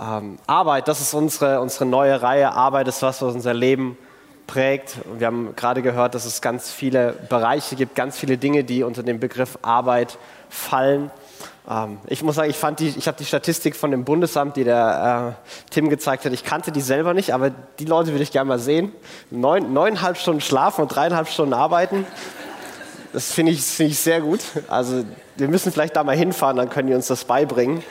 Ähm, Arbeit, das ist unsere, unsere neue Reihe. Arbeit ist was, was unser Leben prägt. Wir haben gerade gehört, dass es ganz viele Bereiche gibt, ganz viele Dinge, die unter den Begriff Arbeit fallen. Ähm, ich muss sagen, ich, ich habe die Statistik von dem Bundesamt, die der äh, Tim gezeigt hat, ich kannte die selber nicht, aber die Leute würde ich gerne mal sehen. Neun, neuneinhalb Stunden schlafen und dreieinhalb Stunden arbeiten. Das finde ich, find ich sehr gut. Also wir müssen vielleicht da mal hinfahren, dann können die uns das beibringen,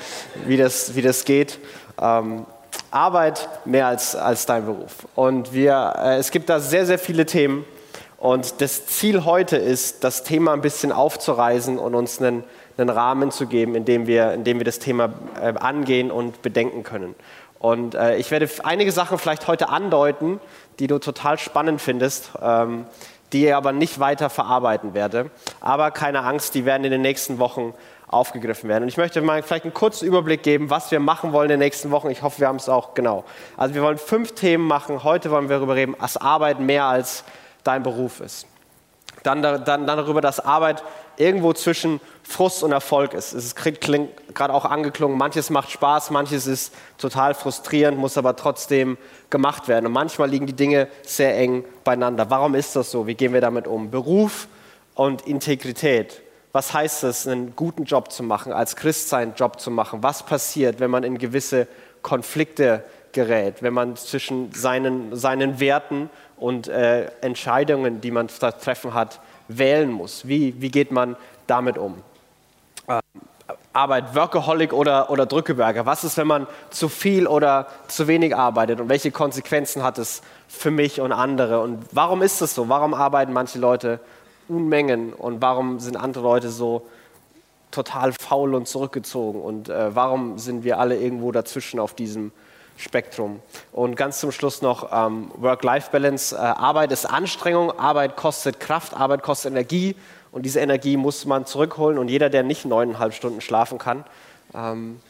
wie das, wie das geht. Ähm, Arbeit mehr als, als dein Beruf. Und wir, äh, es gibt da sehr, sehr viele Themen. Und das Ziel heute ist, das Thema ein bisschen aufzureisen und uns einen, einen Rahmen zu geben, in dem wir, in dem wir das Thema äh, angehen und bedenken können. Und äh, ich werde einige Sachen vielleicht heute andeuten, die du total spannend findest, ähm, die ich aber nicht weiter verarbeiten werde. Aber keine Angst, die werden in den nächsten Wochen aufgegriffen werden. Und ich möchte mal vielleicht einen kurzen Überblick geben, was wir machen wollen in den nächsten Wochen. Ich hoffe, wir haben es auch genau. Also wir wollen fünf Themen machen. Heute wollen wir darüber reden, dass Arbeit mehr als dein Beruf ist. Dann, dann, dann darüber, dass Arbeit irgendwo zwischen Frust und Erfolg ist. Es klingt gerade auch angeklungen, manches macht Spaß, manches ist total frustrierend, muss aber trotzdem gemacht werden. Und manchmal liegen die Dinge sehr eng beieinander. Warum ist das so? Wie gehen wir damit um? Beruf und Integrität. Was heißt es, einen guten Job zu machen, als Christ seinen Job zu machen? Was passiert, wenn man in gewisse Konflikte gerät, wenn man zwischen seinen, seinen Werten und äh, Entscheidungen, die man da treffen hat, wählen muss. Wie, wie geht man damit um? Äh, Arbeit, Workaholic oder, oder Drückeberger. Was ist, wenn man zu viel oder zu wenig arbeitet und welche Konsequenzen hat es für mich und andere? Und warum ist das so? Warum arbeiten manche Leute Unmengen und warum sind andere Leute so total faul und zurückgezogen? Und äh, warum sind wir alle irgendwo dazwischen auf diesem Spektrum. Und ganz zum Schluss noch ähm, Work-Life-Balance. Äh, Arbeit ist Anstrengung, Arbeit kostet Kraft, Arbeit kostet Energie und diese Energie muss man zurückholen. Und jeder, der nicht neuneinhalb Stunden schlafen kann, ähm,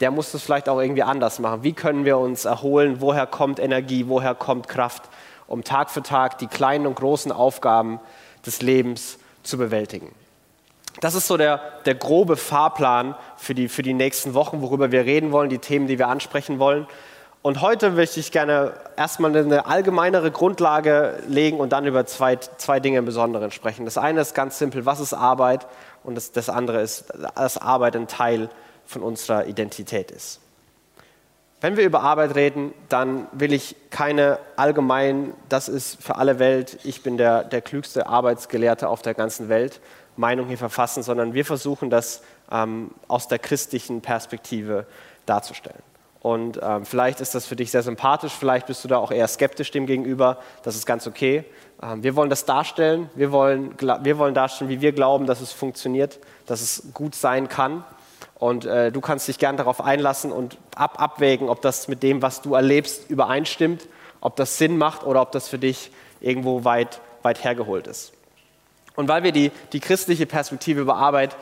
der muss das vielleicht auch irgendwie anders machen. Wie können wir uns erholen? Woher kommt Energie? Woher kommt Kraft, um Tag für Tag die kleinen und großen Aufgaben des Lebens zu bewältigen? Das ist so der, der grobe Fahrplan für die, für die nächsten Wochen, worüber wir reden wollen, die Themen, die wir ansprechen wollen. Und heute möchte ich gerne erstmal eine allgemeinere Grundlage legen und dann über zwei, zwei Dinge im Besonderen sprechen. Das eine ist ganz simpel, was ist Arbeit? Und das, das andere ist, dass Arbeit ein Teil von unserer Identität ist. Wenn wir über Arbeit reden, dann will ich keine allgemein, das ist für alle Welt, ich bin der, der klügste Arbeitsgelehrte auf der ganzen Welt, Meinung hier verfassen, sondern wir versuchen das ähm, aus der christlichen Perspektive darzustellen. Und ähm, vielleicht ist das für dich sehr sympathisch, vielleicht bist du da auch eher skeptisch dem gegenüber. Das ist ganz okay. Ähm, wir wollen das darstellen. Wir wollen, wir wollen darstellen, wie wir glauben, dass es funktioniert, dass es gut sein kann. Und äh, du kannst dich gern darauf einlassen und ab abwägen, ob das mit dem, was du erlebst, übereinstimmt, ob das Sinn macht oder ob das für dich irgendwo weit, weit hergeholt ist. Und weil wir die, die christliche Perspektive über Arbeit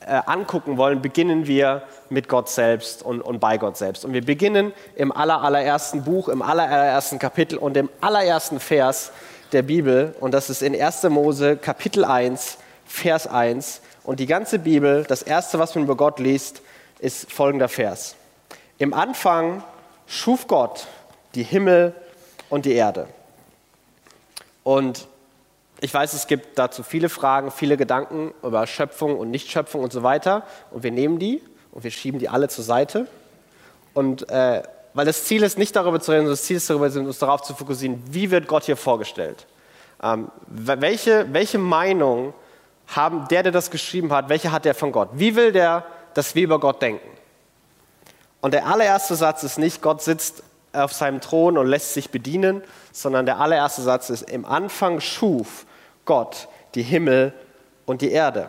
äh, angucken wollen, beginnen wir mit Gott selbst und, und bei Gott selbst. Und wir beginnen im aller, allerersten Buch, im allerersten Kapitel und im allerersten Vers der Bibel. Und das ist in 1. Mose Kapitel 1, Vers 1. Und die ganze Bibel, das erste, was man über Gott liest, ist folgender Vers. Im Anfang schuf Gott die Himmel und die Erde. Und ich weiß, es gibt dazu viele Fragen, viele Gedanken über Schöpfung und Nichtschöpfung und so weiter. Und wir nehmen die und wir schieben die alle zur Seite. Und äh, weil das Ziel ist, nicht darüber zu reden, sondern das Ziel ist, darüber, uns darauf zu fokussieren, wie wird Gott hier vorgestellt? Ähm, welche, welche Meinung haben der, der das geschrieben hat, welche hat der von Gott? Wie will der, dass wir über Gott denken? Und der allererste Satz ist nicht, Gott sitzt auf seinem Thron und lässt sich bedienen, sondern der allererste Satz ist, im Anfang schuf Gott die Himmel und die Erde.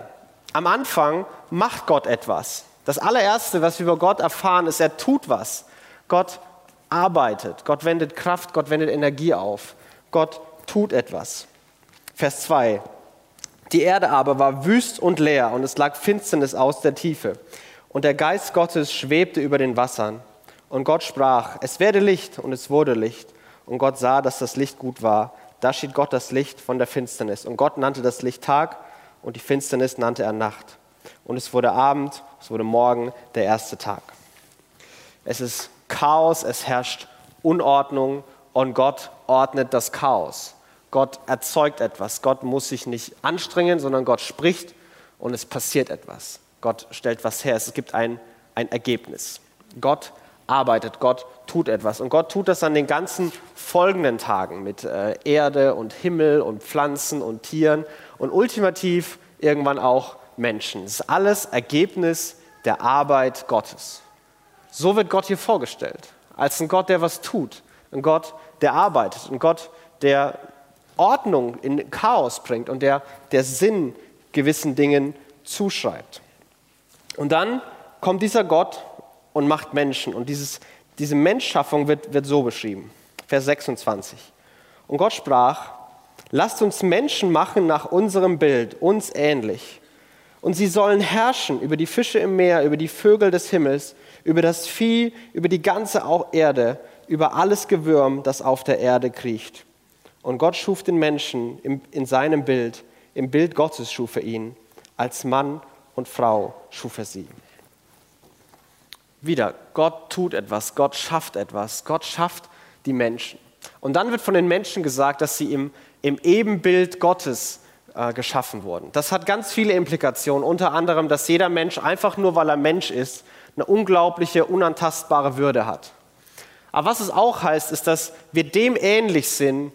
Am Anfang macht Gott etwas. Das allererste, was wir über Gott erfahren, ist, er tut was. Gott arbeitet, Gott wendet Kraft, Gott wendet Energie auf. Gott tut etwas. Vers 2. Die Erde aber war wüst und leer und es lag Finsternis aus der Tiefe. Und der Geist Gottes schwebte über den Wassern. Und Gott sprach, es werde Licht und es wurde Licht. Und Gott sah, dass das Licht gut war. Da schied Gott das Licht von der Finsternis. Und Gott nannte das Licht Tag und die Finsternis nannte er Nacht. Und es wurde Abend, es wurde Morgen, der erste Tag. Es ist Chaos, es herrscht Unordnung und Gott ordnet das Chaos. Gott erzeugt etwas. Gott muss sich nicht anstrengen, sondern Gott spricht und es passiert etwas. Gott stellt was her. Es gibt ein, ein Ergebnis. Gott arbeitet, Gott tut etwas. Und Gott tut das an den ganzen folgenden Tagen mit äh, Erde und Himmel und Pflanzen und Tieren und ultimativ irgendwann auch Menschen. Es ist alles Ergebnis der Arbeit Gottes. So wird Gott hier vorgestellt, als ein Gott, der was tut, ein Gott, der arbeitet, ein Gott, der Ordnung in Chaos bringt und der, der Sinn gewissen Dingen zuschreibt. Und dann kommt dieser Gott und macht Menschen. Und dieses, diese Menschschaffung wird, wird so beschrieben. Vers 26. Und Gott sprach, lasst uns Menschen machen nach unserem Bild, uns ähnlich. Und sie sollen herrschen über die Fische im Meer, über die Vögel des Himmels, über das Vieh, über die ganze Erde, über alles Gewürm, das auf der Erde kriecht. Und Gott schuf den Menschen in seinem Bild, im Bild Gottes schuf er ihn, als Mann und Frau schuf er sie. Wieder, Gott tut etwas, Gott schafft etwas, Gott schafft die Menschen. Und dann wird von den Menschen gesagt, dass sie im, im Ebenbild Gottes äh, geschaffen wurden. Das hat ganz viele Implikationen, unter anderem, dass jeder Mensch einfach nur, weil er Mensch ist, eine unglaubliche, unantastbare Würde hat. Aber was es auch heißt, ist, dass wir dem ähnlich sind,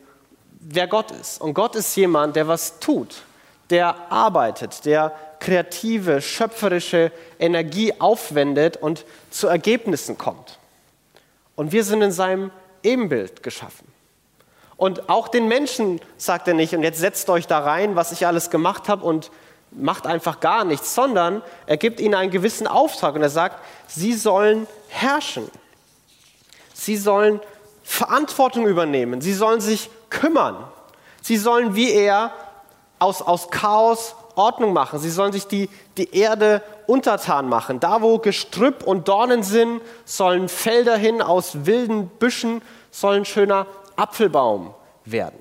wer Gott ist. Und Gott ist jemand, der was tut, der arbeitet, der kreative, schöpferische Energie aufwendet und zu Ergebnissen kommt. Und wir sind in seinem Ebenbild geschaffen. Und auch den Menschen sagt er nicht, und jetzt setzt euch da rein, was ich alles gemacht habe und macht einfach gar nichts, sondern er gibt ihnen einen gewissen Auftrag und er sagt, sie sollen herrschen. Sie sollen Verantwortung übernehmen. Sie sollen sich kümmern. Sie sollen wie er aus, aus Chaos Ordnung machen. Sie sollen sich die, die Erde untertan machen. Da, wo Gestrüpp und Dornen sind, sollen Felder hin aus wilden Büschen, soll ein schöner Apfelbaum werden.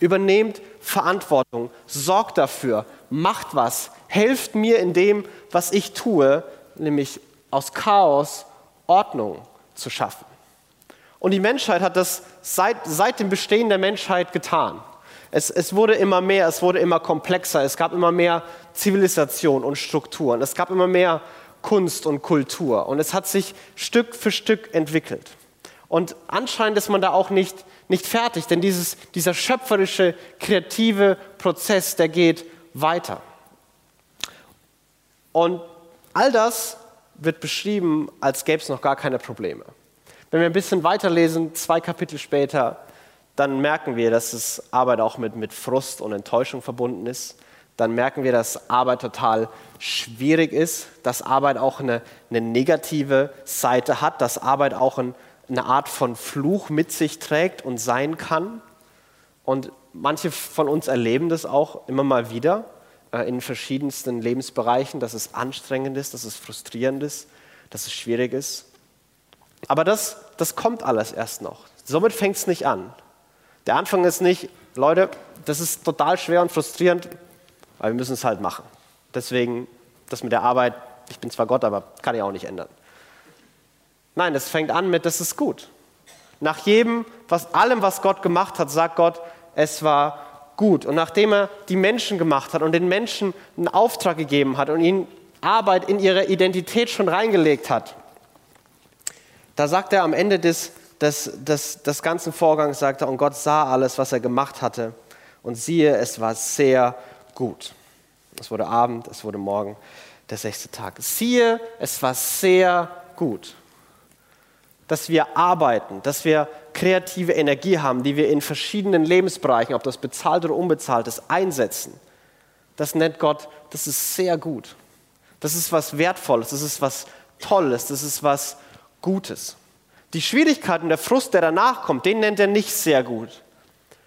Übernehmt Verantwortung, sorgt dafür, macht was, helft mir in dem, was ich tue, nämlich aus Chaos Ordnung zu schaffen. Und die Menschheit hat das seit, seit dem Bestehen der Menschheit getan. Es, es, wurde immer mehr, es wurde immer komplexer, es gab immer mehr Zivilisation und Strukturen, es gab immer mehr Kunst und Kultur und es hat sich Stück für Stück entwickelt. Und anscheinend ist man da auch nicht, nicht fertig, denn dieses, dieser schöpferische, kreative Prozess, der geht weiter. Und all das wird beschrieben, als gäbe es noch gar keine Probleme. Wenn wir ein bisschen weiterlesen, zwei Kapitel später, dann merken wir, dass es Arbeit auch mit, mit Frust und Enttäuschung verbunden ist. Dann merken wir, dass Arbeit total schwierig ist, dass Arbeit auch eine, eine negative Seite hat, dass Arbeit auch ein, eine Art von Fluch mit sich trägt und sein kann. Und manche von uns erleben das auch immer mal wieder äh, in verschiedensten Lebensbereichen, dass es anstrengend ist, dass es frustrierend ist, dass es schwierig ist. Aber das, das kommt alles erst noch. Somit fängt es nicht an. Der Anfang ist nicht, Leute, das ist total schwer und frustrierend, aber wir müssen es halt machen. Deswegen, das mit der Arbeit, ich bin zwar Gott, aber kann ich auch nicht ändern. Nein, es fängt an mit, das ist gut. Nach jedem, was, allem, was Gott gemacht hat, sagt Gott, es war gut. Und nachdem er die Menschen gemacht hat und den Menschen einen Auftrag gegeben hat und ihnen Arbeit in ihre Identität schon reingelegt hat, da sagt er am Ende des, des, des, des ganzen Vorgangs, sagt er, und Gott sah alles, was er gemacht hatte. Und siehe, es war sehr gut. Es wurde Abend, es wurde Morgen, der sechste Tag. Siehe, es war sehr gut, dass wir arbeiten, dass wir kreative Energie haben, die wir in verschiedenen Lebensbereichen, ob das bezahlt oder unbezahlt ist, einsetzen. Das nennt Gott, das ist sehr gut. Das ist was Wertvolles, das ist was Tolles, das ist was Gutes. Die Schwierigkeit und der Frust, der danach kommt, den nennt er nicht sehr gut.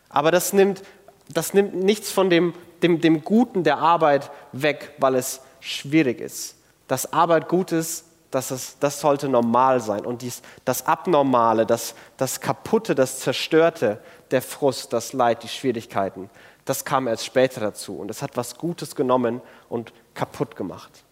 Aber das nimmt, das nimmt nichts von dem, dem, dem Guten der Arbeit weg, weil es schwierig ist. Dass Arbeit gut ist, das, ist, das sollte normal sein. Und dies, das Abnormale, das, das Kaputte, das Zerstörte, der Frust, das Leid, die Schwierigkeiten, das kam erst später dazu. Und es hat was Gutes genommen und kaputt gemacht.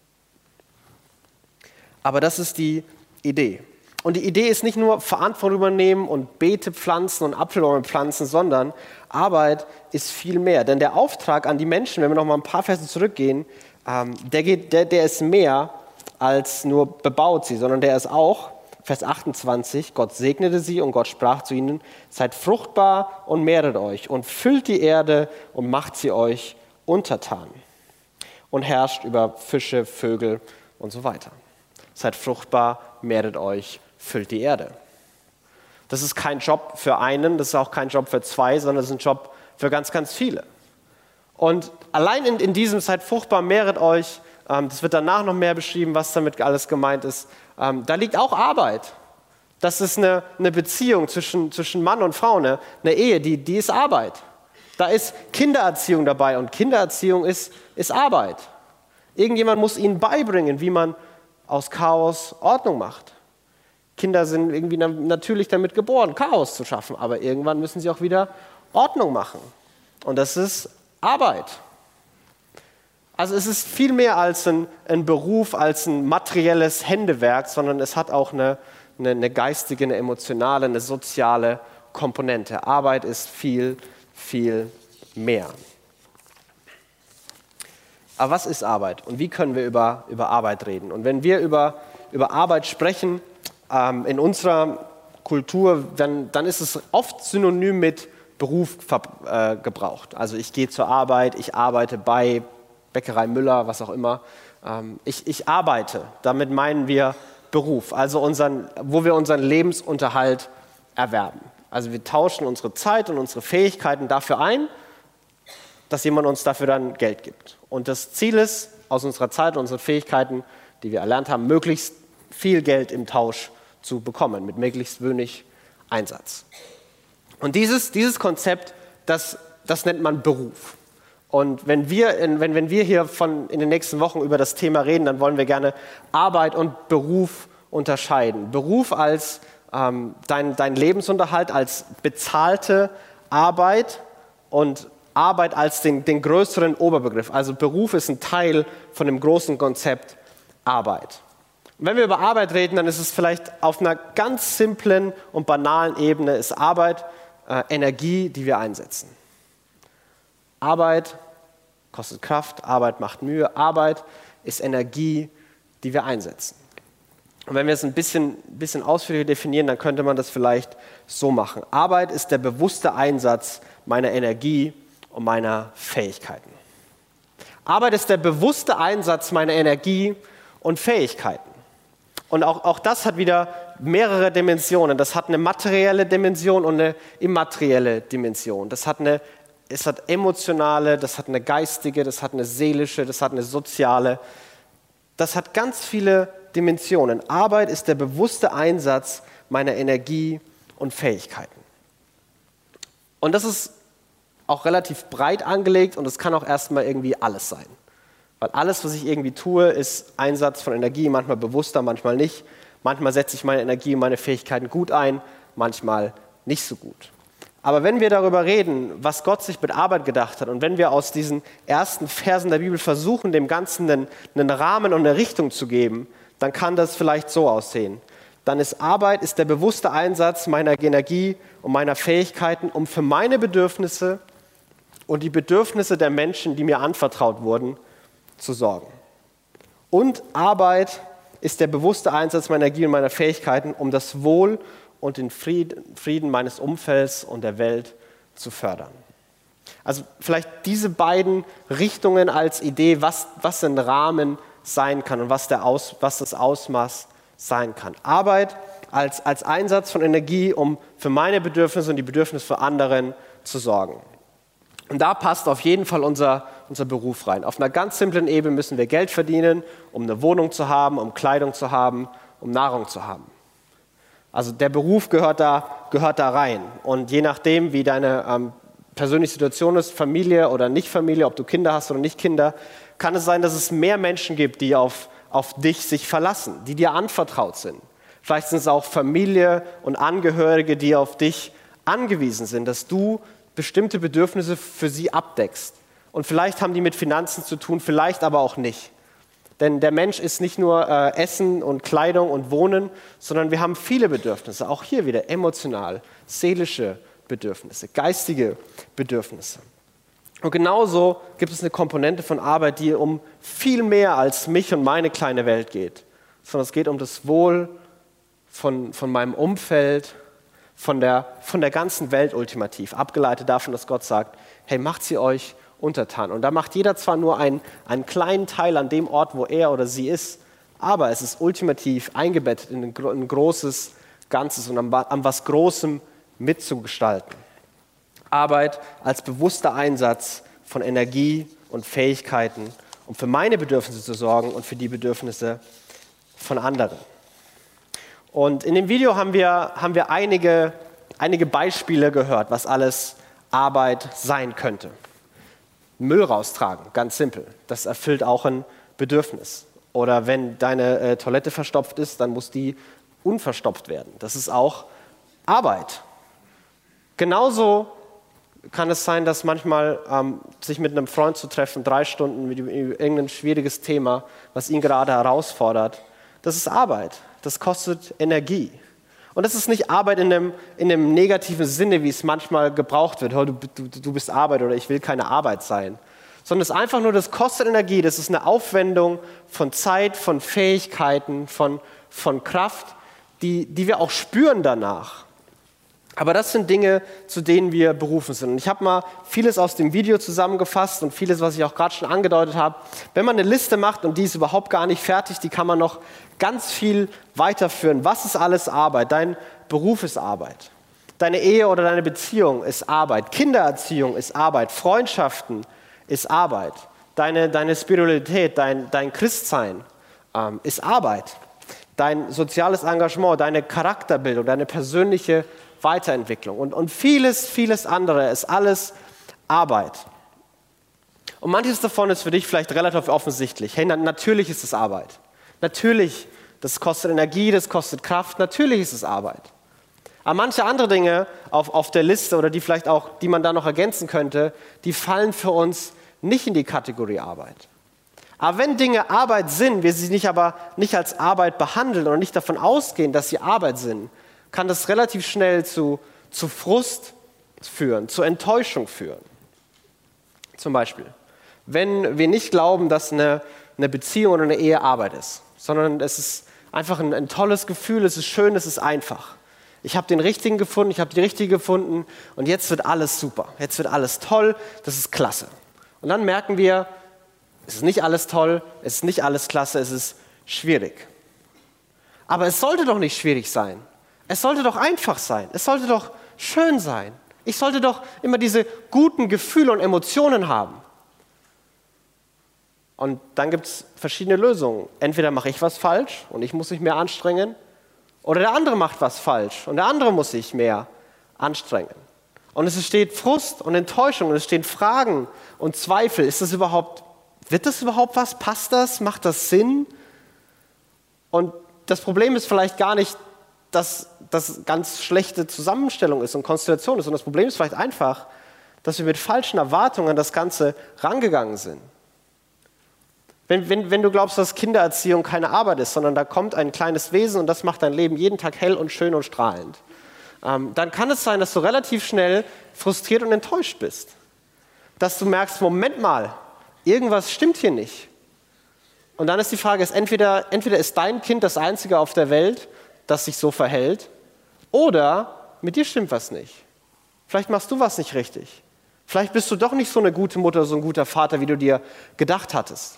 Aber das ist die Idee. Und die Idee ist nicht nur Verantwortung übernehmen und Beete pflanzen und Apfelbäume pflanzen, sondern Arbeit ist viel mehr. Denn der Auftrag an die Menschen, wenn wir noch mal ein paar Verse zurückgehen, ähm, der, geht, der, der ist mehr als nur bebaut sie, sondern der ist auch, Vers 28, Gott segnete sie und Gott sprach zu ihnen, seid fruchtbar und mehret euch und füllt die Erde und macht sie euch untertan und herrscht über Fische, Vögel und so weiter. Seid fruchtbar, mehret euch, füllt die Erde. Das ist kein Job für einen, das ist auch kein Job für zwei, sondern es ist ein Job für ganz, ganz viele. Und allein in, in diesem seid fruchtbar, mehret euch, ähm, das wird danach noch mehr beschrieben, was damit alles gemeint ist, ähm, da liegt auch Arbeit. Das ist eine, eine Beziehung zwischen, zwischen Mann und Frau, eine, eine Ehe, die, die ist Arbeit. Da ist Kindererziehung dabei und Kindererziehung ist, ist Arbeit. Irgendjemand muss ihnen beibringen, wie man aus Chaos Ordnung macht. Kinder sind irgendwie natürlich damit geboren, Chaos zu schaffen, aber irgendwann müssen sie auch wieder Ordnung machen. Und das ist Arbeit. Also es ist viel mehr als ein, ein Beruf, als ein materielles Händewerk, sondern es hat auch eine, eine, eine geistige, eine emotionale, eine soziale Komponente. Arbeit ist viel, viel mehr. Aber was ist Arbeit und wie können wir über, über Arbeit reden? Und wenn wir über, über Arbeit sprechen ähm, in unserer Kultur, dann, dann ist es oft synonym mit Beruf äh, gebraucht. Also ich gehe zur Arbeit, ich arbeite bei Bäckerei Müller, was auch immer. Ähm, ich, ich arbeite, damit meinen wir Beruf, also unseren, wo wir unseren Lebensunterhalt erwerben. Also wir tauschen unsere Zeit und unsere Fähigkeiten dafür ein, dass jemand uns dafür dann Geld gibt. Und das Ziel ist, aus unserer Zeit und unseren Fähigkeiten, die wir erlernt haben, möglichst viel Geld im Tausch zu bekommen, mit möglichst wenig Einsatz. Und dieses, dieses Konzept, das, das nennt man Beruf. Und wenn wir, in, wenn, wenn wir hier von, in den nächsten Wochen über das Thema reden, dann wollen wir gerne Arbeit und Beruf unterscheiden. Beruf als ähm, dein, dein Lebensunterhalt, als bezahlte Arbeit und Arbeit als den, den größeren Oberbegriff. Also Beruf ist ein Teil von dem großen Konzept Arbeit. Und wenn wir über Arbeit reden, dann ist es vielleicht auf einer ganz simplen und banalen Ebene, ist Arbeit äh, Energie, die wir einsetzen. Arbeit kostet Kraft, Arbeit macht Mühe, Arbeit ist Energie, die wir einsetzen. Und wenn wir es ein bisschen, bisschen ausführlicher definieren, dann könnte man das vielleicht so machen. Arbeit ist der bewusste Einsatz meiner Energie und meiner Fähigkeiten. Arbeit ist der bewusste Einsatz meiner Energie und Fähigkeiten. Und auch, auch das hat wieder mehrere Dimensionen. Das hat eine materielle Dimension und eine immaterielle Dimension. Das hat eine es hat emotionale, das hat eine geistige, das hat eine seelische, das hat eine soziale. Das hat ganz viele Dimensionen. Arbeit ist der bewusste Einsatz meiner Energie und Fähigkeiten. Und das ist auch relativ breit angelegt und es kann auch erstmal irgendwie alles sein. Weil alles, was ich irgendwie tue, ist Einsatz von Energie, manchmal bewusster, manchmal nicht. Manchmal setze ich meine Energie und meine Fähigkeiten gut ein, manchmal nicht so gut. Aber wenn wir darüber reden, was Gott sich mit Arbeit gedacht hat und wenn wir aus diesen ersten Versen der Bibel versuchen, dem Ganzen einen, einen Rahmen und eine Richtung zu geben, dann kann das vielleicht so aussehen. Dann ist Arbeit ist der bewusste Einsatz meiner Energie und meiner Fähigkeiten, um für meine Bedürfnisse und die Bedürfnisse der Menschen, die mir anvertraut wurden, zu sorgen. Und Arbeit ist der bewusste Einsatz meiner Energie und meiner Fähigkeiten, um das Wohl und den Frieden meines Umfelds und der Welt zu fördern. Also vielleicht diese beiden Richtungen als Idee, was, was ein Rahmen sein kann und was, der Aus, was das Ausmaß sein kann. Arbeit als, als Einsatz von Energie, um für meine Bedürfnisse und die Bedürfnisse für anderen zu sorgen. Und da passt auf jeden Fall unser, unser Beruf rein. Auf einer ganz simplen Ebene müssen wir Geld verdienen, um eine Wohnung zu haben, um Kleidung zu haben, um Nahrung zu haben. Also der Beruf gehört da, gehört da rein. Und je nachdem, wie deine ähm, persönliche Situation ist, Familie oder nicht Familie, ob du Kinder hast oder nicht Kinder, kann es sein, dass es mehr Menschen gibt, die auf, auf dich sich verlassen, die dir anvertraut sind. Vielleicht sind es auch Familie und Angehörige, die auf dich angewiesen sind, dass du bestimmte Bedürfnisse für sie abdeckst. Und vielleicht haben die mit Finanzen zu tun, vielleicht aber auch nicht. Denn der Mensch ist nicht nur äh, Essen und Kleidung und Wohnen, sondern wir haben viele Bedürfnisse. Auch hier wieder emotional, seelische Bedürfnisse, geistige Bedürfnisse. Und genauso gibt es eine Komponente von Arbeit, die um viel mehr als mich und meine kleine Welt geht, sondern es geht um das Wohl von, von meinem Umfeld, von der, von der ganzen Welt ultimativ, abgeleitet davon, dass Gott sagt, hey, macht sie euch untertan. Und da macht jeder zwar nur einen, einen kleinen Teil an dem Ort, wo er oder sie ist, aber es ist ultimativ eingebettet in ein, ein großes Ganzes und am, am was Großem mitzugestalten. Arbeit als bewusster Einsatz von Energie und Fähigkeiten, um für meine Bedürfnisse zu sorgen und für die Bedürfnisse von anderen. Und in dem Video haben wir, haben wir einige, einige Beispiele gehört, was alles Arbeit sein könnte. Müll raustragen, ganz simpel. Das erfüllt auch ein Bedürfnis. Oder wenn deine äh, Toilette verstopft ist, dann muss die unverstopft werden. Das ist auch Arbeit. Genauso kann es sein, dass manchmal ähm, sich mit einem Freund zu treffen, drei Stunden mit irgendein schwieriges Thema, was ihn gerade herausfordert, das ist Arbeit. Das kostet Energie. Und das ist nicht Arbeit in einem, in einem negativen Sinne, wie es manchmal gebraucht wird. Du, du, du bist Arbeit oder ich will keine Arbeit sein. Sondern es ist einfach nur, das kostet Energie. Das ist eine Aufwendung von Zeit, von Fähigkeiten, von, von Kraft, die, die wir auch spüren danach. Aber das sind Dinge, zu denen wir berufen sind. Und ich habe mal vieles aus dem Video zusammengefasst und vieles, was ich auch gerade schon angedeutet habe. Wenn man eine Liste macht und die ist überhaupt gar nicht fertig, die kann man noch ganz viel weiterführen. Was ist alles Arbeit? Dein Beruf ist Arbeit. Deine Ehe oder deine Beziehung ist Arbeit. Kindererziehung ist Arbeit. Freundschaften ist Arbeit. Deine, deine Spiritualität, dein, dein Christsein ähm, ist Arbeit. Dein soziales Engagement, deine Charakterbildung, deine persönliche Weiterentwicklung und, und vieles, vieles andere ist alles Arbeit. Und manches davon ist für dich vielleicht relativ offensichtlich. Hey, natürlich ist es Arbeit. Natürlich, das kostet Energie, das kostet Kraft. Natürlich ist es Arbeit. Aber manche andere Dinge auf, auf der Liste oder die vielleicht auch, die man da noch ergänzen könnte, die fallen für uns nicht in die Kategorie Arbeit. Aber wenn Dinge Arbeit sind, wir sie nicht aber nicht als Arbeit behandeln oder nicht davon ausgehen, dass sie Arbeit sind, kann das relativ schnell zu, zu Frust führen, zu Enttäuschung führen. Zum Beispiel, wenn wir nicht glauben, dass eine, eine Beziehung oder eine Ehe Arbeit ist, sondern es ist einfach ein, ein tolles Gefühl, es ist schön, es ist einfach. Ich habe den richtigen gefunden, ich habe die richtige gefunden und jetzt wird alles super, jetzt wird alles toll, das ist klasse. Und dann merken wir, es ist nicht alles toll, es ist nicht alles klasse, es ist schwierig. Aber es sollte doch nicht schwierig sein. Es sollte doch einfach sein. Es sollte doch schön sein. Ich sollte doch immer diese guten Gefühle und Emotionen haben. Und dann gibt es verschiedene Lösungen. Entweder mache ich was falsch und ich muss mich mehr anstrengen, oder der andere macht was falsch und der andere muss sich mehr anstrengen. Und es entsteht Frust und Enttäuschung und es stehen Fragen und Zweifel. Ist das überhaupt, wird das überhaupt was? Passt das? Macht das Sinn? Und das Problem ist vielleicht gar nicht, dass das ganz schlechte Zusammenstellung ist und Konstellation ist. Und das Problem ist vielleicht einfach, dass wir mit falschen Erwartungen an das Ganze rangegangen sind. Wenn, wenn, wenn du glaubst, dass Kindererziehung keine Arbeit ist, sondern da kommt ein kleines Wesen und das macht dein Leben jeden Tag hell und schön und strahlend, ähm, dann kann es sein, dass du relativ schnell frustriert und enttäuscht bist. Dass du merkst, Moment mal, irgendwas stimmt hier nicht. Und dann ist die Frage, ist entweder, entweder ist dein Kind das Einzige auf der Welt, das sich so verhält, oder mit dir stimmt was nicht. Vielleicht machst du was nicht richtig. Vielleicht bist du doch nicht so eine gute Mutter, so ein guter Vater, wie du dir gedacht hattest.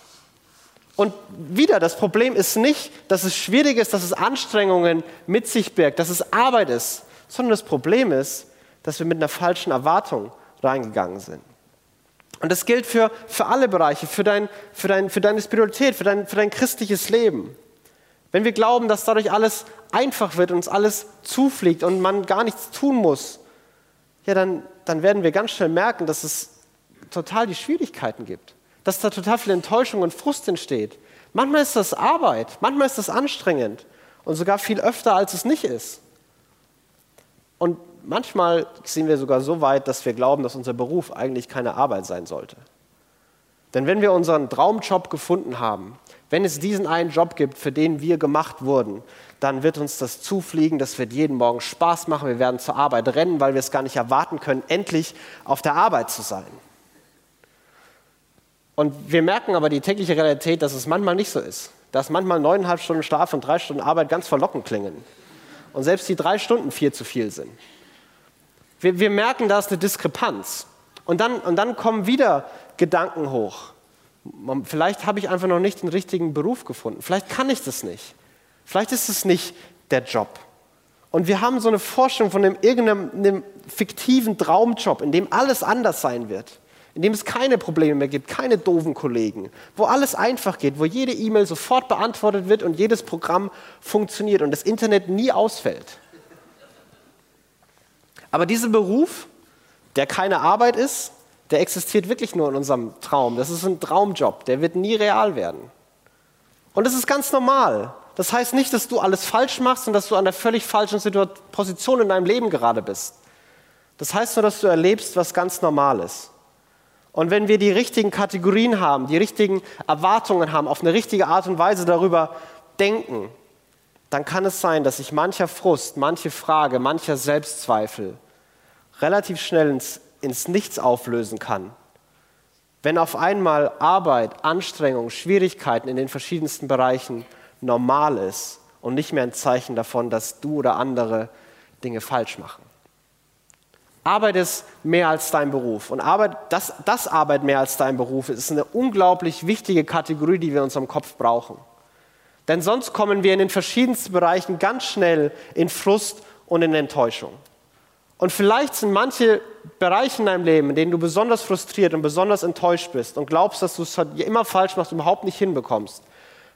Und wieder, das Problem ist nicht, dass es schwierig ist, dass es Anstrengungen mit sich birgt, dass es Arbeit ist, sondern das Problem ist, dass wir mit einer falschen Erwartung reingegangen sind. Und das gilt für, für alle Bereiche, für, dein, für, dein, für deine Spiritualität, für dein, für dein christliches Leben. Wenn wir glauben, dass dadurch alles einfach wird, und uns alles zufliegt und man gar nichts tun muss, ja, dann, dann werden wir ganz schnell merken, dass es total die Schwierigkeiten gibt, dass da total viel Enttäuschung und Frust entsteht. Manchmal ist das Arbeit, manchmal ist das anstrengend und sogar viel öfter, als es nicht ist. Und manchmal sind wir sogar so weit, dass wir glauben, dass unser Beruf eigentlich keine Arbeit sein sollte. Denn wenn wir unseren Traumjob gefunden haben, Wenn es diesen einen Job gibt, für den wir gemacht wurden, dann wird uns das zufliegen, das wird jeden Morgen Spaß machen, wir werden zur Arbeit rennen, weil wir es gar nicht erwarten können, endlich auf der Arbeit zu sein. Und wir merken aber die tägliche Realität, dass es manchmal nicht so ist. Dass manchmal neuneinhalb Stunden Schlaf und drei Stunden Arbeit ganz verlockend klingen. Und selbst die drei Stunden viel zu viel sind. Wir, wir merken, da ist eine Diskrepanz. Und dann, und dann kommen wieder Gedanken hoch. Vielleicht habe ich einfach noch nicht den richtigen Beruf gefunden. Vielleicht kann ich das nicht. Vielleicht ist es nicht der Job. Und wir haben so eine Forschung von einem, irgendeinem fiktiven Traumjob, in dem alles anders sein wird, in dem es keine Probleme mehr gibt, keine doofen Kollegen, wo alles einfach geht, wo jede E-Mail sofort beantwortet wird und jedes Programm funktioniert und das Internet nie ausfällt. Aber dieser Beruf, der keine Arbeit ist, der existiert wirklich nur in unserem Traum. Das ist ein Traumjob, der wird nie real werden. Und das ist ganz normal. Das heißt nicht, dass du alles falsch machst und dass du an der völlig falschen Position in deinem Leben gerade bist. Das heißt nur, dass du erlebst, was ganz normal ist. Und wenn wir die richtigen Kategorien haben, die richtigen Erwartungen haben, auf eine richtige Art und Weise darüber denken, dann kann es sein, dass sich mancher Frust, manche Frage, mancher Selbstzweifel relativ schnell ins, ins Nichts auflösen kann. Wenn auf einmal Arbeit, Anstrengung, Schwierigkeiten in den verschiedensten Bereichen normal ist und nicht mehr ein Zeichen davon, dass du oder andere Dinge falsch machen. Arbeit ist mehr als dein Beruf. Und Arbeit, dass, dass Arbeit mehr als dein Beruf ist, ist eine unglaublich wichtige Kategorie, die wir in unserem Kopf brauchen. Denn sonst kommen wir in den verschiedensten Bereichen ganz schnell in Frust und in Enttäuschung. Und vielleicht sind manche Bereiche in deinem Leben, in denen du besonders frustriert und besonders enttäuscht bist und glaubst, dass du es immer falsch machst und überhaupt nicht hinbekommst.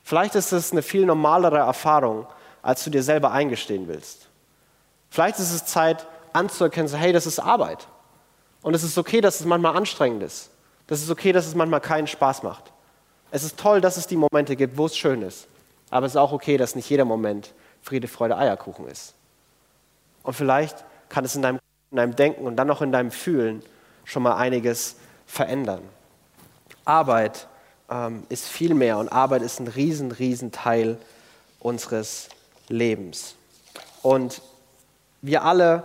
Vielleicht ist es eine viel normalere Erfahrung, als du dir selber eingestehen willst. Vielleicht ist es Zeit anzuerkennen, so, hey, das ist Arbeit. Und es ist okay, dass es manchmal anstrengend ist. Das ist okay, dass es manchmal keinen Spaß macht. Es ist toll, dass es die Momente gibt, wo es schön ist. Aber es ist auch okay, dass nicht jeder Moment Friede, Freude, Eierkuchen ist. Und vielleicht kann es in deinem, in deinem Denken und dann auch in deinem Fühlen schon mal einiges verändern. Arbeit ähm, ist viel mehr und Arbeit ist ein riesen, riesen Teil unseres Lebens. Und wir alle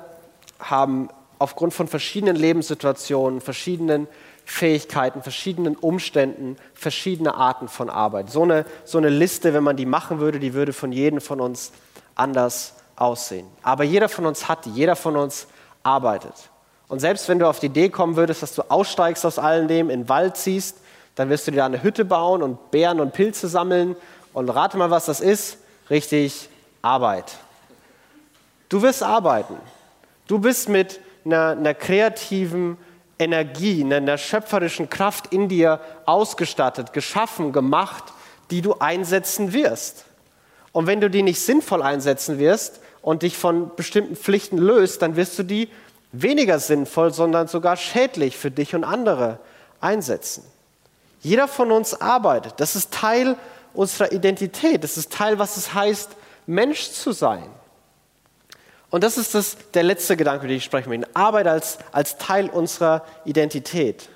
haben aufgrund von verschiedenen Lebenssituationen, verschiedenen Fähigkeiten, verschiedenen Umständen, verschiedene Arten von Arbeit. So eine, so eine Liste, wenn man die machen würde, die würde von jedem von uns anders aussehen. Aber jeder von uns hat die, jeder von uns arbeitet. Und selbst wenn du auf die Idee kommen würdest, dass du aussteigst aus all dem, in den Wald ziehst dann wirst du dir da eine Hütte bauen und Beeren und Pilze sammeln. Und rate mal, was das ist. Richtig Arbeit. Du wirst arbeiten. Du bist mit einer, einer kreativen Energie, einer, einer schöpferischen Kraft in dir ausgestattet, geschaffen, gemacht, die du einsetzen wirst. Und wenn du die nicht sinnvoll einsetzen wirst und dich von bestimmten Pflichten löst, dann wirst du die weniger sinnvoll, sondern sogar schädlich für dich und andere einsetzen. Jeder von uns arbeitet. Das ist Teil unserer Identität. Das ist Teil, was es heißt, Mensch zu sein. Und das ist das, der letzte Gedanke, über den ich sprechen möchte. Arbeit als, als Teil unserer Identität.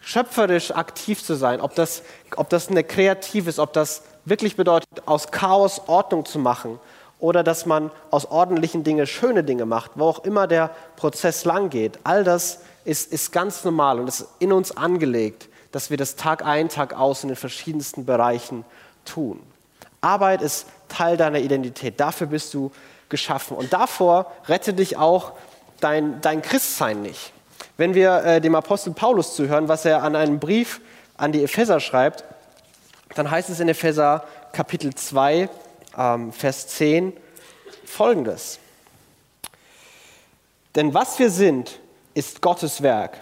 Schöpferisch aktiv zu sein, ob das, ob das eine kreativ ist, ob das wirklich bedeutet, aus Chaos Ordnung zu machen oder dass man aus ordentlichen Dingen schöne Dinge macht, wo auch immer der Prozess lang geht. All das ist, ist ganz normal und ist in uns angelegt dass wir das Tag ein, Tag aus in den verschiedensten Bereichen tun. Arbeit ist Teil deiner Identität. Dafür bist du geschaffen. Und davor rette dich auch dein, dein Christsein nicht. Wenn wir äh, dem Apostel Paulus zuhören, was er an einem Brief an die Epheser schreibt, dann heißt es in Epheser Kapitel 2, ähm, Vers 10 folgendes. Denn was wir sind, ist Gottes Werk.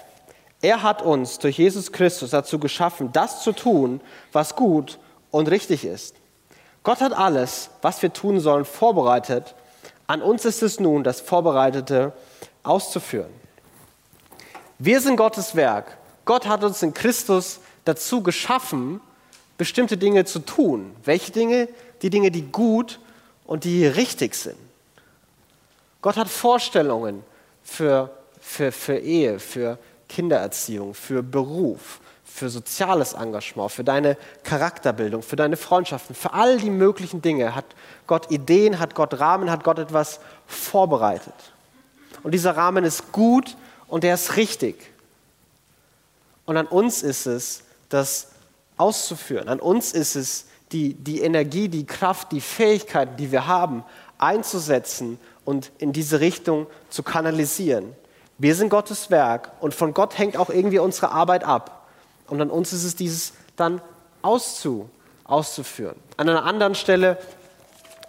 Er hat uns durch Jesus Christus dazu geschaffen, das zu tun, was gut und richtig ist. Gott hat alles, was wir tun sollen, vorbereitet. An uns ist es nun, das Vorbereitete auszuführen. Wir sind Gottes Werk. Gott hat uns in Christus dazu geschaffen, bestimmte Dinge zu tun. Welche Dinge? Die Dinge, die gut und die richtig sind. Gott hat Vorstellungen für, für, für Ehe, für Kindererziehung, für Beruf, für soziales Engagement, für deine Charakterbildung, für deine Freundschaften, für all die möglichen Dinge hat Gott Ideen, hat Gott Rahmen, hat Gott etwas vorbereitet. Und dieser Rahmen ist gut und er ist richtig. Und an uns ist es, das auszuführen. An uns ist es, die, die Energie, die Kraft, die Fähigkeiten, die wir haben, einzusetzen und in diese Richtung zu kanalisieren. Wir sind Gottes Werk und von Gott hängt auch irgendwie unsere Arbeit ab. Und an uns ist es, dieses dann auszu, auszuführen. An einer anderen Stelle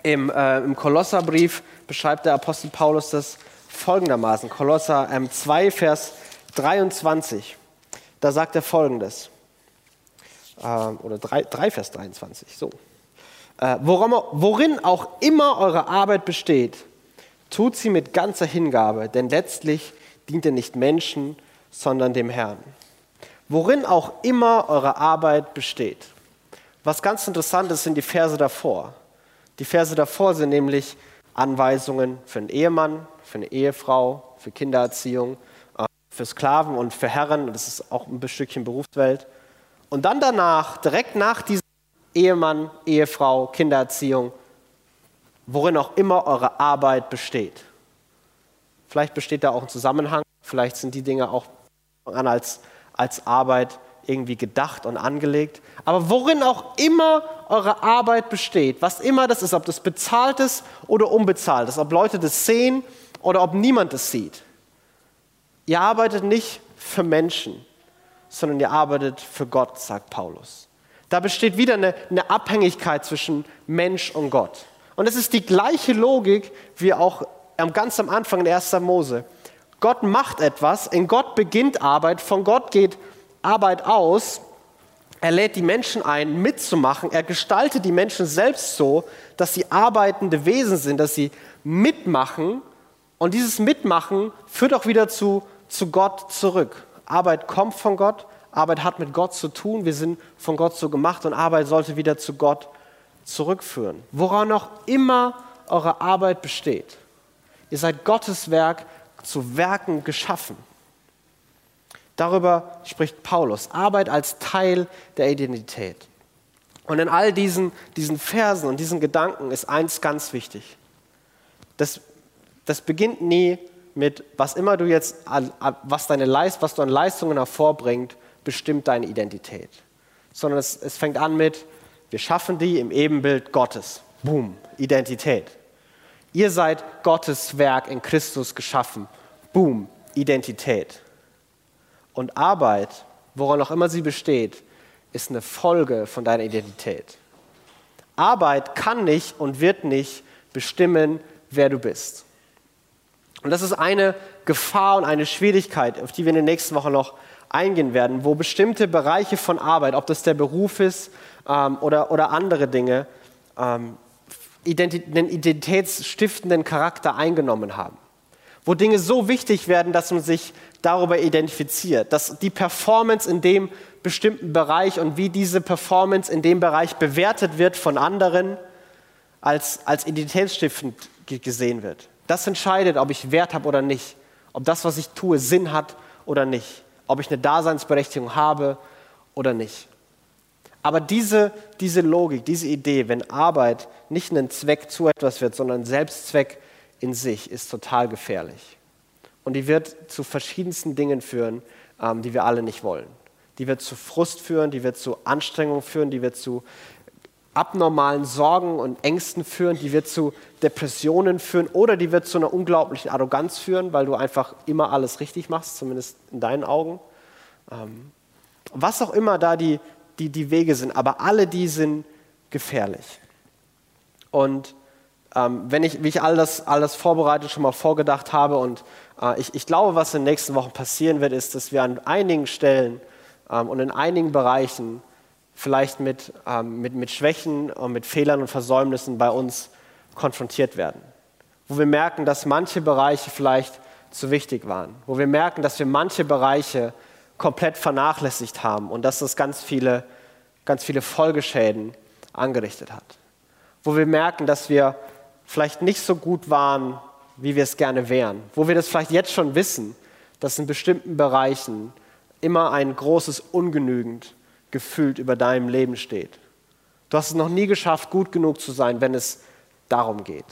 im, äh, im Kolosserbrief beschreibt der Apostel Paulus das folgendermaßen. Kolosser ähm, 2, Vers 23. Da sagt er folgendes. Ähm, oder 3, 3, Vers 23. So. Äh, worin auch immer eure Arbeit besteht, tut sie mit ganzer Hingabe, denn letztlich dient ihr nicht Menschen, sondern dem Herrn. Worin auch immer eure Arbeit besteht. Was ganz interessant ist, sind die Verse davor. Die Verse davor sind nämlich Anweisungen für einen Ehemann, für eine Ehefrau, für Kindererziehung, äh, für Sklaven und für Herren. Das ist auch ein Stückchen Berufswelt. Und dann danach, direkt nach diesem Ehemann, Ehefrau, Kindererziehung, worin auch immer eure Arbeit besteht. Vielleicht besteht da auch ein Zusammenhang, vielleicht sind die Dinge auch als, als Arbeit irgendwie gedacht und angelegt. Aber worin auch immer eure Arbeit besteht, was immer das ist, ob das bezahlt ist oder unbezahlt ist, ob Leute das sehen oder ob niemand das sieht. Ihr arbeitet nicht für Menschen, sondern ihr arbeitet für Gott, sagt Paulus. Da besteht wieder eine, eine Abhängigkeit zwischen Mensch und Gott. Und es ist die gleiche Logik wie auch ganz am Anfang in 1. Mose. Gott macht etwas, in Gott beginnt Arbeit, von Gott geht Arbeit aus. Er lädt die Menschen ein, mitzumachen. Er gestaltet die Menschen selbst so, dass sie arbeitende Wesen sind, dass sie mitmachen. Und dieses Mitmachen führt auch wieder zu, zu Gott zurück. Arbeit kommt von Gott, Arbeit hat mit Gott zu tun, wir sind von Gott so gemacht und Arbeit sollte wieder zu Gott zurückführen. Woran auch immer eure Arbeit besteht. Ihr seid Gottes Werk zu Werken geschaffen. Darüber spricht Paulus. Arbeit als Teil der Identität. Und in all diesen, diesen Versen und diesen Gedanken ist eins ganz wichtig. Das, das beginnt nie mit, was immer du jetzt, was, deine Leist, was du an Leistungen hervorbringt, bestimmt deine Identität. Sondern es, es fängt an mit, wir schaffen die im Ebenbild Gottes. Boom, Identität. Ihr seid Gottes Werk in Christus geschaffen. Boom, Identität. Und Arbeit, woran auch immer sie besteht, ist eine Folge von deiner Identität. Arbeit kann nicht und wird nicht bestimmen, wer du bist. Und das ist eine Gefahr und eine Schwierigkeit, auf die wir in den nächsten Wochen noch eingehen werden, wo bestimmte Bereiche von Arbeit, ob das der Beruf ist ähm, oder, oder andere Dinge, ähm, einen identitätsstiftenden Charakter eingenommen haben. Wo Dinge so wichtig werden, dass man sich darüber identifiziert, dass die Performance in dem bestimmten Bereich und wie diese Performance in dem Bereich bewertet wird von anderen, als, als identitätsstiftend gesehen wird. Das entscheidet, ob ich Wert habe oder nicht, ob das, was ich tue, Sinn hat oder nicht, ob ich eine Daseinsberechtigung habe oder nicht. Aber diese, diese Logik, diese Idee, wenn Arbeit nicht ein Zweck zu etwas wird, sondern Selbstzweck in sich, ist total gefährlich. Und die wird zu verschiedensten Dingen führen, ähm, die wir alle nicht wollen. Die wird zu Frust führen, die wird zu Anstrengung führen, die wird zu abnormalen Sorgen und Ängsten führen, die wird zu Depressionen führen oder die wird zu einer unglaublichen Arroganz führen, weil du einfach immer alles richtig machst, zumindest in deinen Augen. Ähm, was auch immer da die, die, die Wege sind, aber alle die sind gefährlich. Und ähm, wenn ich, wie ich all das, all das vorbereitet schon mal vorgedacht habe und äh, ich, ich glaube, was in den nächsten Wochen passieren wird, ist, dass wir an einigen Stellen ähm, und in einigen Bereichen vielleicht mit, ähm, mit, mit Schwächen und mit Fehlern und Versäumnissen bei uns konfrontiert werden. Wo wir merken, dass manche Bereiche vielleicht zu wichtig waren. Wo wir merken, dass wir manche Bereiche komplett vernachlässigt haben und dass das ganz viele, ganz viele Folgeschäden angerichtet hat. Wo wir merken, dass wir vielleicht nicht so gut waren, wie wir es gerne wären. Wo wir das vielleicht jetzt schon wissen, dass in bestimmten Bereichen immer ein großes Ungenügend gefühlt über deinem Leben steht. Du hast es noch nie geschafft, gut genug zu sein, wenn es darum geht.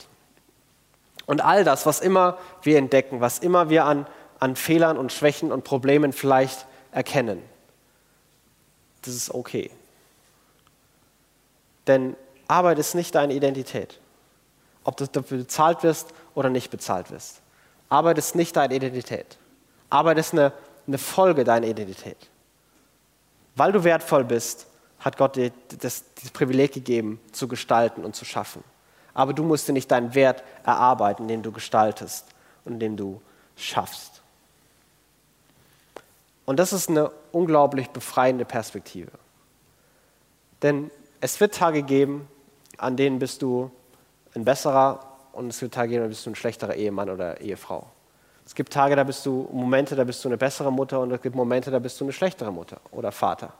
Und all das, was immer wir entdecken, was immer wir an, an Fehlern und Schwächen und Problemen vielleicht erkennen, das ist okay. Denn Arbeit ist nicht deine Identität. Ob du dafür bezahlt wirst oder nicht bezahlt wirst. Arbeit ist nicht deine Identität. Arbeit ist eine, eine Folge deiner Identität. Weil du wertvoll bist, hat Gott dir das, das Privileg gegeben, zu gestalten und zu schaffen. Aber du musst dir nicht deinen Wert erarbeiten, den du gestaltest und den du schaffst. Und das ist eine unglaublich befreiende Perspektive. Denn es wird Tage geben, an denen bist du ein besserer und es gibt Tage, geben, da bist du ein schlechterer Ehemann oder Ehefrau. Es gibt Tage, da bist du Momente, da bist du eine bessere Mutter und es gibt Momente, da bist du eine schlechtere Mutter oder Vater.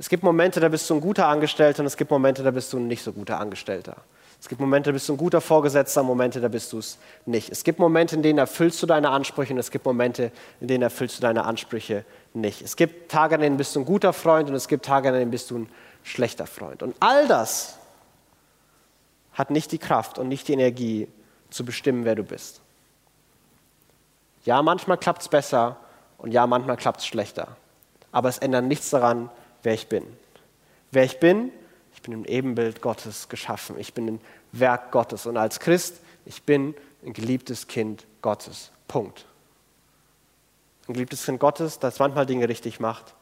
Es gibt Momente, da bist du ein guter Angestellter und es gibt Momente, da bist du ein nicht so guter Angestellter. Es gibt Momente, da bist du ein guter Vorgesetzter, Momente, da bist du es nicht. Es gibt Momente, in denen erfüllst du deine Ansprüche und es gibt Momente, in denen erfüllst du deine Ansprüche nicht. Es gibt Tage, an denen bist du ein guter Freund und es gibt Tage, an denen bist du ein schlechter Freund. Und all das hat nicht die Kraft und nicht die Energie zu bestimmen, wer du bist. Ja, manchmal klappt es besser und ja, manchmal klappt es schlechter. Aber es ändert nichts daran, wer ich bin. Wer ich bin, ich bin im Ebenbild Gottes geschaffen. Ich bin ein Werk Gottes. Und als Christ, ich bin ein geliebtes Kind Gottes. Punkt. Ein geliebtes Kind Gottes, das manchmal Dinge richtig macht.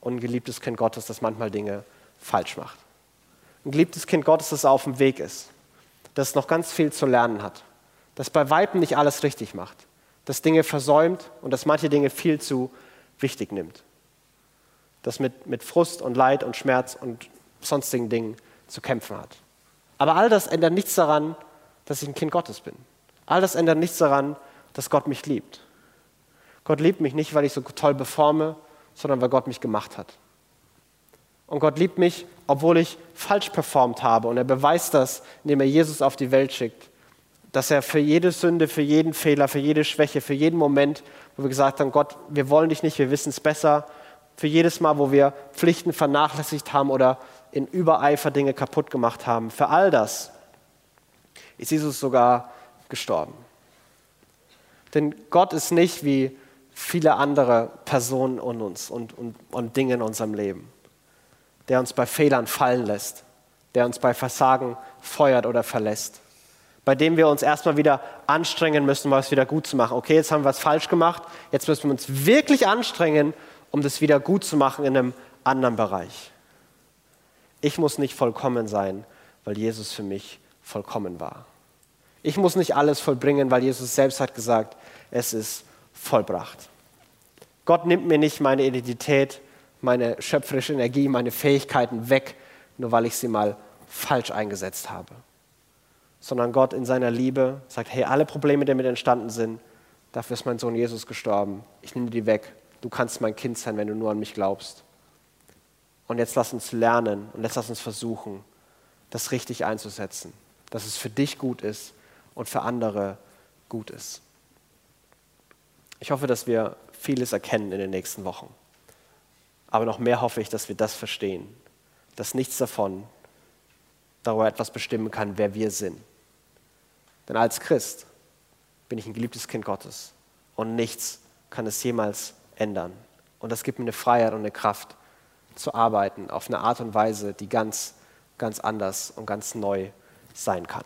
Und ein geliebtes Kind Gottes, das manchmal Dinge falsch macht. Ein geliebtes Kind Gottes, das auf dem Weg ist. Das noch ganz viel zu lernen hat. Das bei Weitem nicht alles richtig macht. Das Dinge versäumt und das manche Dinge viel zu wichtig nimmt. Das mit, mit Frust und Leid und Schmerz und sonstigen Dingen zu kämpfen hat. Aber all das ändert nichts daran, dass ich ein Kind Gottes bin. All das ändert nichts daran, dass Gott mich liebt. Gott liebt mich nicht, weil ich so toll performe, sondern weil Gott mich gemacht hat. Und Gott liebt mich, obwohl ich falsch performt habe. Und er beweist das, indem er Jesus auf die Welt schickt. Dass er für jede Sünde, für jeden Fehler, für jede Schwäche, für jeden Moment, wo wir gesagt haben, Gott, wir wollen dich nicht, wir wissen es besser, für jedes Mal, wo wir Pflichten vernachlässigt haben oder in Übereifer Dinge kaputt gemacht haben. Für all das ist Jesus sogar gestorben. Denn Gott ist nicht wie viele andere Personen und uns und, und, und Dinge in unserem Leben, der uns bei Fehlern fallen lässt, der uns bei Versagen feuert oder verlässt, bei dem wir uns erstmal wieder anstrengen müssen, was wieder gut zu machen. Okay, jetzt haben wir was falsch gemacht, jetzt müssen wir uns wirklich anstrengen, um das wieder gut zu machen in einem anderen Bereich. Ich muss nicht vollkommen sein, weil Jesus für mich vollkommen war. Ich muss nicht alles vollbringen, weil Jesus selbst hat gesagt, es ist vollbracht. Gott nimmt mir nicht meine Identität, meine schöpferische Energie, meine Fähigkeiten weg, nur weil ich sie mal falsch eingesetzt habe. Sondern Gott in seiner Liebe sagt, hey, alle Probleme, die damit entstanden sind, dafür ist mein Sohn Jesus gestorben. Ich nehme die weg. Du kannst mein Kind sein, wenn du nur an mich glaubst. Und jetzt lass uns lernen und jetzt lass uns versuchen, das richtig einzusetzen, dass es für dich gut ist und für andere gut ist. Ich hoffe, dass wir vieles erkennen in den nächsten Wochen. Aber noch mehr hoffe ich, dass wir das verstehen, dass nichts davon darüber etwas bestimmen kann, wer wir sind. Denn als Christ bin ich ein geliebtes Kind Gottes und nichts kann es jemals ändern. Und das gibt mir eine Freiheit und eine Kraft, zu arbeiten auf eine Art und Weise, die ganz, ganz anders und ganz neu sein kann.